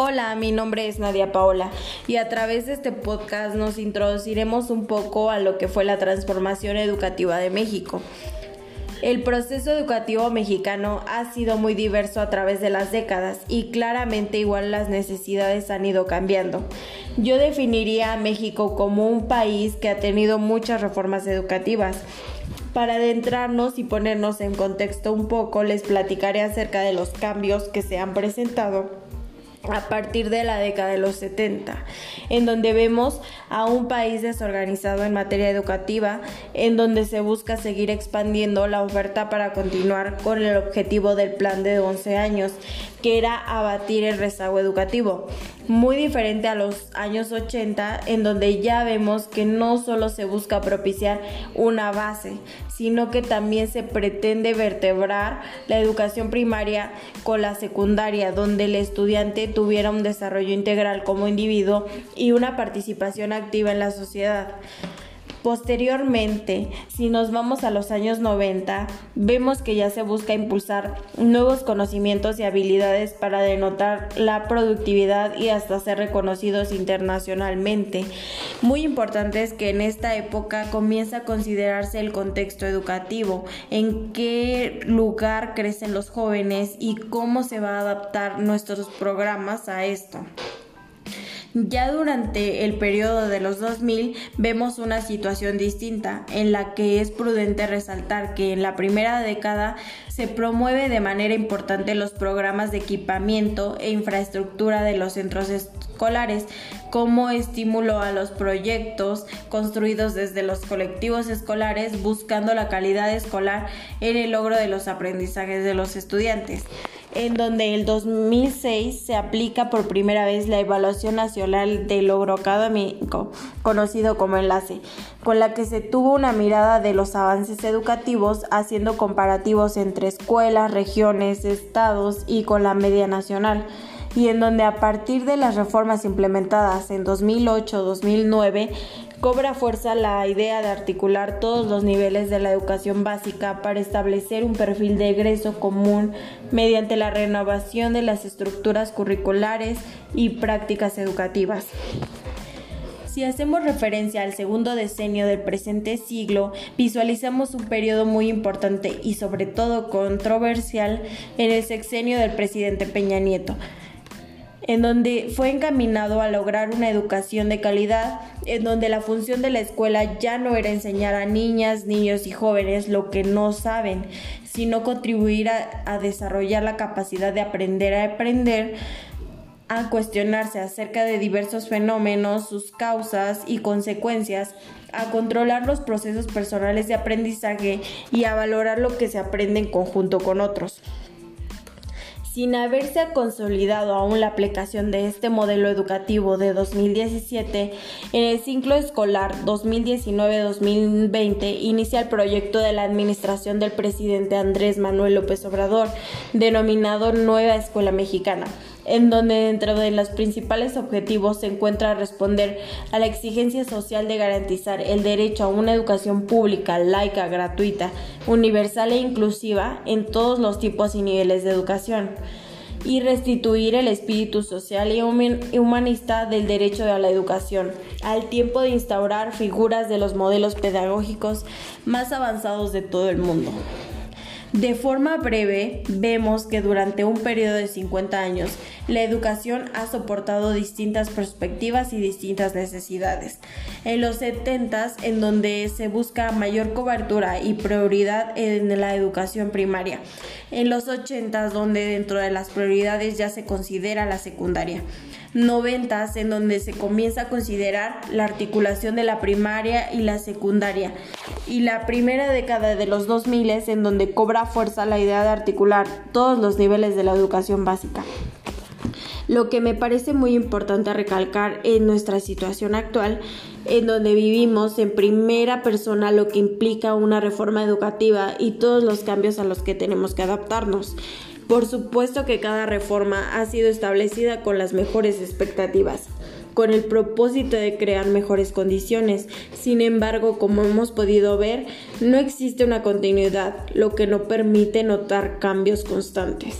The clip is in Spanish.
Hola, mi nombre es Nadia Paola y a través de este podcast nos introduciremos un poco a lo que fue la transformación educativa de México. El proceso educativo mexicano ha sido muy diverso a través de las décadas y claramente igual las necesidades han ido cambiando. Yo definiría a México como un país que ha tenido muchas reformas educativas. Para adentrarnos y ponernos en contexto un poco, les platicaré acerca de los cambios que se han presentado a partir de la década de los 70, en donde vemos a un país desorganizado en materia educativa, en donde se busca seguir expandiendo la oferta para continuar con el objetivo del plan de 11 años, que era abatir el rezago educativo. Muy diferente a los años 80, en donde ya vemos que no solo se busca propiciar una base, sino que también se pretende vertebrar la educación primaria con la secundaria, donde el estudiante tuviera un desarrollo integral como individuo y una participación activa en la sociedad. Posteriormente, si nos vamos a los años 90, vemos que ya se busca impulsar nuevos conocimientos y habilidades para denotar la productividad y hasta ser reconocidos internacionalmente. Muy importante es que en esta época comienza a considerarse el contexto educativo, en qué lugar crecen los jóvenes y cómo se va a adaptar nuestros programas a esto. Ya durante el periodo de los 2000 vemos una situación distinta en la que es prudente resaltar que en la primera década se promueve de manera importante los programas de equipamiento e infraestructura de los centros escolares como estímulo a los proyectos construidos desde los colectivos escolares buscando la calidad escolar en el logro de los aprendizajes de los estudiantes en donde el 2006 se aplica por primera vez la Evaluación Nacional de Logro Académico, conocido como enlace, con la que se tuvo una mirada de los avances educativos haciendo comparativos entre escuelas, regiones, estados y con la media nacional y en donde a partir de las reformas implementadas en 2008-2009 cobra fuerza la idea de articular todos los niveles de la educación básica para establecer un perfil de egreso común mediante la renovación de las estructuras curriculares y prácticas educativas. Si hacemos referencia al segundo decenio del presente siglo, visualizamos un periodo muy importante y sobre todo controversial en el sexenio del presidente Peña Nieto en donde fue encaminado a lograr una educación de calidad, en donde la función de la escuela ya no era enseñar a niñas, niños y jóvenes lo que no saben, sino contribuir a, desarrollar la capacidad de aprender a aprender, a cuestionarse acerca de diversos fenómenos, sus causas y consecuencias, a controlar los procesos personales de aprendizaje y a valorar lo que se aprende en conjunto con otros sin haberse consolidado aún la aplicación de este modelo educativo de 2017, en el ciclo escolar 2019-2020 inicia el proyecto de la administración del presidente Andrés Manuel López Obrador, denominado Nueva Escuela Mexicana en donde dentro de los principales objetivos se encuentra responder a la exigencia social de garantizar el derecho a una educación pública, laica, gratuita, universal e inclusiva en todos los tipos y niveles de educación y restituir el espíritu social y humanista del derecho a la educación, al tiempo de instaurar figuras de los modelos pedagógicos más avanzados de todo el mundo. De forma breve, vemos que durante un periodo de 50 años, la educación ha soportado distintas perspectivas y distintas necesidades. En los 70 en donde se busca mayor cobertura y prioridad en la educación primaria. En los 80 donde dentro de las prioridades ya se considera la secundaria. 90 en donde se comienza a considerar la articulación de la primaria y la secundaria. Y la primera década de los 2000 en donde cobra fuerza la idea de articular todos los niveles de la educación básica. Lo que me parece muy importante recalcar en nuestra situación actual, en donde vivimos en primera persona lo que implica una reforma educativa y todos los cambios a los que tenemos que adaptarnos. Por supuesto que cada reforma ha sido establecida con las mejores expectativas con el propósito de crear mejores condiciones. Sin embargo, como hemos podido ver, no existe una continuidad, lo que no permite notar cambios constantes.